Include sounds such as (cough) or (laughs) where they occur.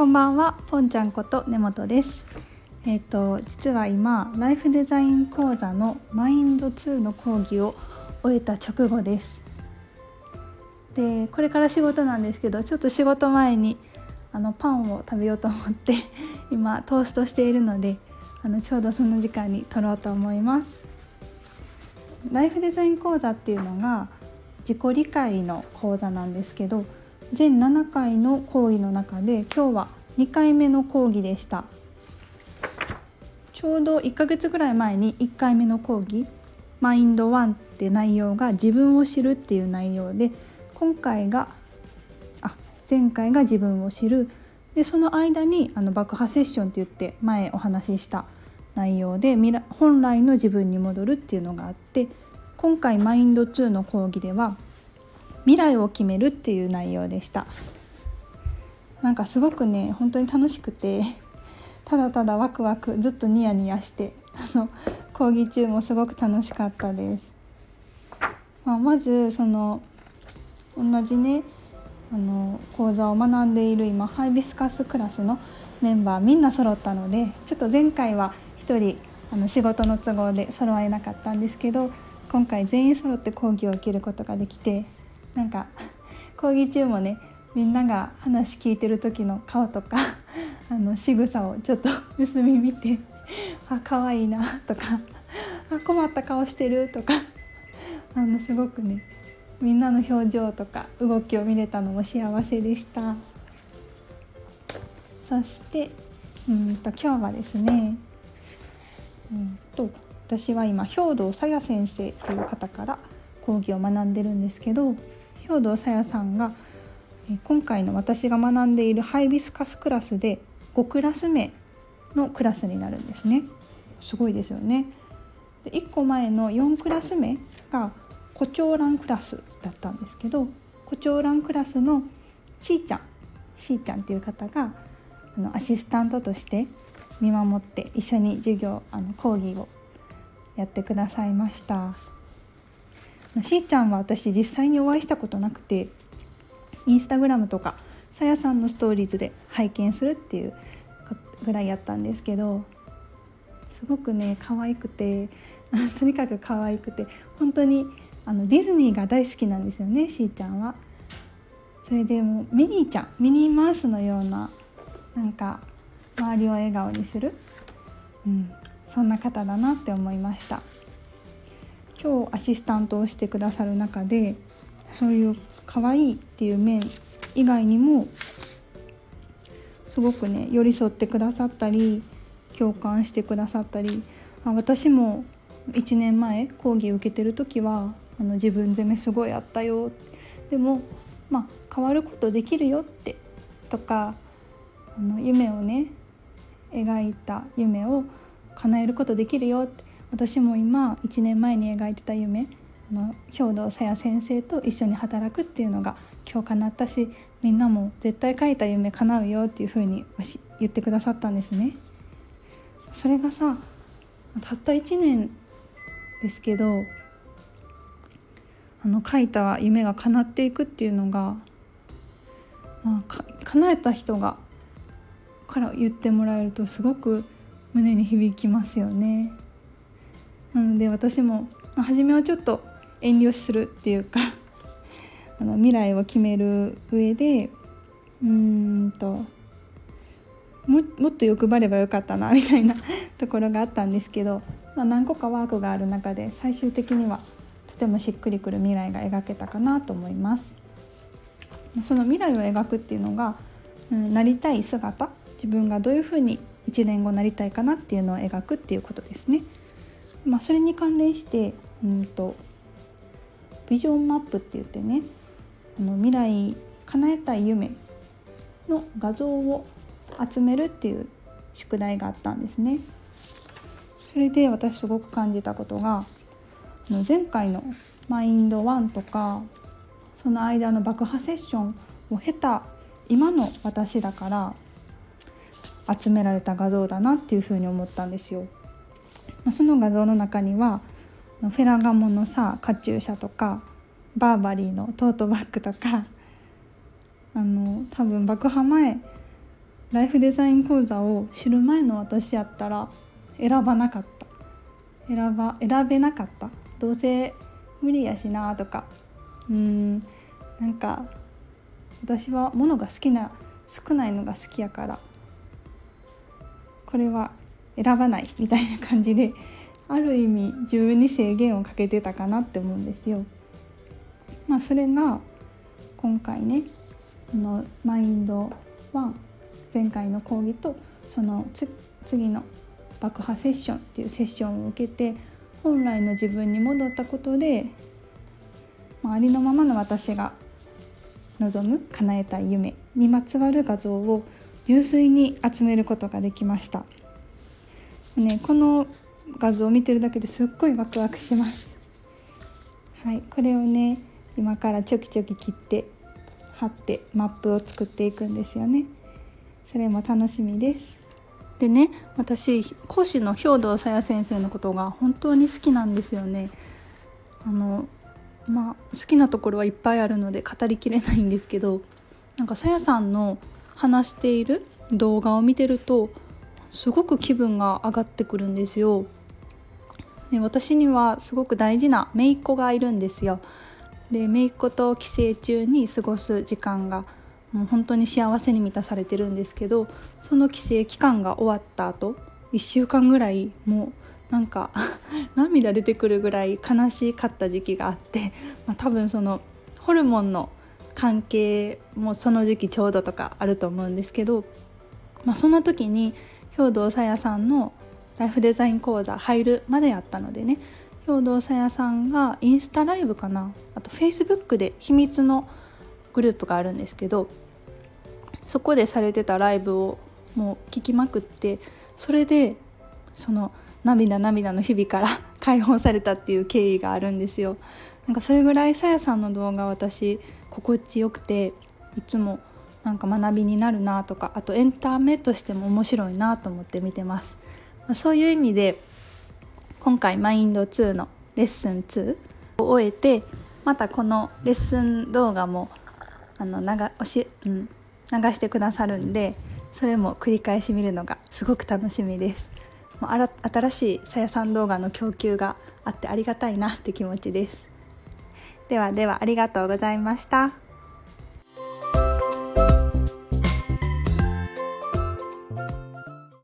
こんばんは、ぽんちゃんこと根本です。えっ、と実は今ライフデザイン講座のマインド2の講義を終えた直後です。で、これから仕事なんですけど、ちょっと仕事前にあのパンを食べようと思って (laughs) 今トーストしているので、あのちょうどその時間に撮ろうと思います。ライフデザイン講座っていうのが自己理解の講座なんですけど全7回の講義の中で今日は2回目の講義でした。ちょうど1ヶ月ぐらい前に1回目の講義「マインド1」って内容が自分を知るっていう内容で今回があ前回が自分を知る。でその間にあの爆破セッションって言って前お話しした内容で本来の自分に戻るっていうのがあって今回マインド2の講義では未来を決めるっていう内容でした。なんかすごくね本当に楽しくてただただワクワクずっとニヤニヤしてあの講義中もすごく楽しかったです、まあ、まずその同じねあの講座を学んでいる今ハイビスカスクラスのメンバーみんな揃ったのでちょっと前回は1人あの仕事の都合で揃えなかったんですけど今回全員揃って講義を受けることができてなんか講義中もねみんなが話聞いてる時の顔とか (laughs) あの仕草をちょっと (laughs) 盗み見てあ可愛いなとかあ困った顔してるとか (laughs) あのすごくねみんなの表情とか動きを見れたのも幸せでした。そしてうんと今日はですねうんと私は今兵藤さや先生という方から講義を学んでるんですけど兵藤さやさんが今回の私が学んでいるハイビスカスクラスで5クラス目のクラスになるんですね。すごいですよね。で1個前の4クラス目が胡蝶蘭クラスだったんですけど胡蝶蘭クラスのしーちゃんしーちゃんっていう方があのアシスタントとして見守って一緒に授業あの講義をやってくださいました。しーちゃんは私実際にお会いしたことなくてインスタグラムとかさやさんのストーリーズで拝見するっていうぐらいやったんですけどすごくね可愛くて (laughs) とにかく可愛くて本当にあのディズニーが大好きなんですよねしーちゃんは。それでもうミニーちゃんミニーマウスのようななんか周りを笑顔にする、うん、そんな方だなって思いました今日アシスタントをしてくださる中でそういう可愛いっていう面以外にもすごくね寄り添ってくださったり共感してくださったりあ私も1年前講義受けてる時はあの自分責めすごいあったよ。でもまあ変わることできるよってとかあの夢をね描いた夢を叶えることできるよって私も今1年前に描いてた夢の兵藤さや先生と一緒に働くっていうのが今日叶ったしみんなも絶対書いた夢叶うよっていう風に言ってくださったんですね。それがさたった1年ですけどあの書いた夢が叶っていくっていうのが、まあ、叶えた人がから言ってもらえるとすごく胸に響きますよね。なので私も初めはちょっと遠慮するっていうか (laughs) あの未来を決める上でうーんとももっと欲張ればよかったなみたいなところがあったんですけど、まあ、何個かワークがある中で最終的にはとてもしっくりくる未来が描けたかなと思います。その未来を描くっていうのが、うん、なりたい姿自分がどういうふうに1年後なりたいかなっていうのを描くっていうことですね。まあ、それに関連してうんとビジョンマップって言ってねあの未来叶えたい夢の画像を集めるっていう宿題があったんですね。それで私すごく感じたことが前回のマインド1とかその間の爆破セッションを経た今の私だから集められた画像だなっていうふうに思ったんですよ。その画像の中にはフェラガモのさカチューシャとかバーバリーのトートバッグとかあの多分爆破前ライフデザイン講座を知る前の私やったら選ばなかった。選ば選べなかった。どうせ無理やしなとか。うんなんか私は物が好きな少ないのが好きやから。これは選ばないみたいな感じである意味自分に制限をかけてたかなって思うんですよ。まあ、それが今回ねこのマインド1前回の講義とその次の爆破セッションっていうセッションを受けて本来の自分に戻ったことで、まあ、ありのままの私が望む叶えたい夢にまつわる画像を純粋に集めることができました、ね、この画像を見てるだけですっごいワクワクします。はいこれをね今からちょきちょき切って貼ってマップを作っていくんですよね。それも楽しみです。でね私講師の兵藤さや先生のことが本当に好きなんですよね。あのまあ好きなところはいっぱいあるので語りきれないんですけどなんかさやさんの話している動画を見てるとすごく気分が上がってくるんですよ。で私にはすごく大事な姪っ子がいるんですよ。で姪っ子と帰省中に過ごす時間がもう本当に幸せに満たされてるんですけどその帰省期間が終わった後1週間ぐらいもうなんか (laughs) 涙出てくるぐらい悲しかった時期があって、まあ、多分そのホルモンの関係もその時期ちょうどとかあると思うんですけど、まあ、そんな時に兵藤さやさんのライフデザイン講座入るまでやったのでね兵藤さやさんがインスタライブかなあとフェイスブックで秘密のグループがあるんですけどそこでされてたライブをもう聞きまくってそれでその涙涙の日々から (laughs) 解放されたっていう経緯があるんですよ。なんかそれぐらいさやさんの動画私心地よくていつもなんか学びになるなとかあとエンタメとしても面白いなと思って見てます、まあ、そういう意味で今回マインド2のレッスン2を終えてまたこのレッスン動画もあの流し、うん、流してくださるんでそれも繰り返し見るのがすごく楽しみです。もう新しいさやさん動画の供給があってありがたいなって気持ちです。ではではありがとうございました。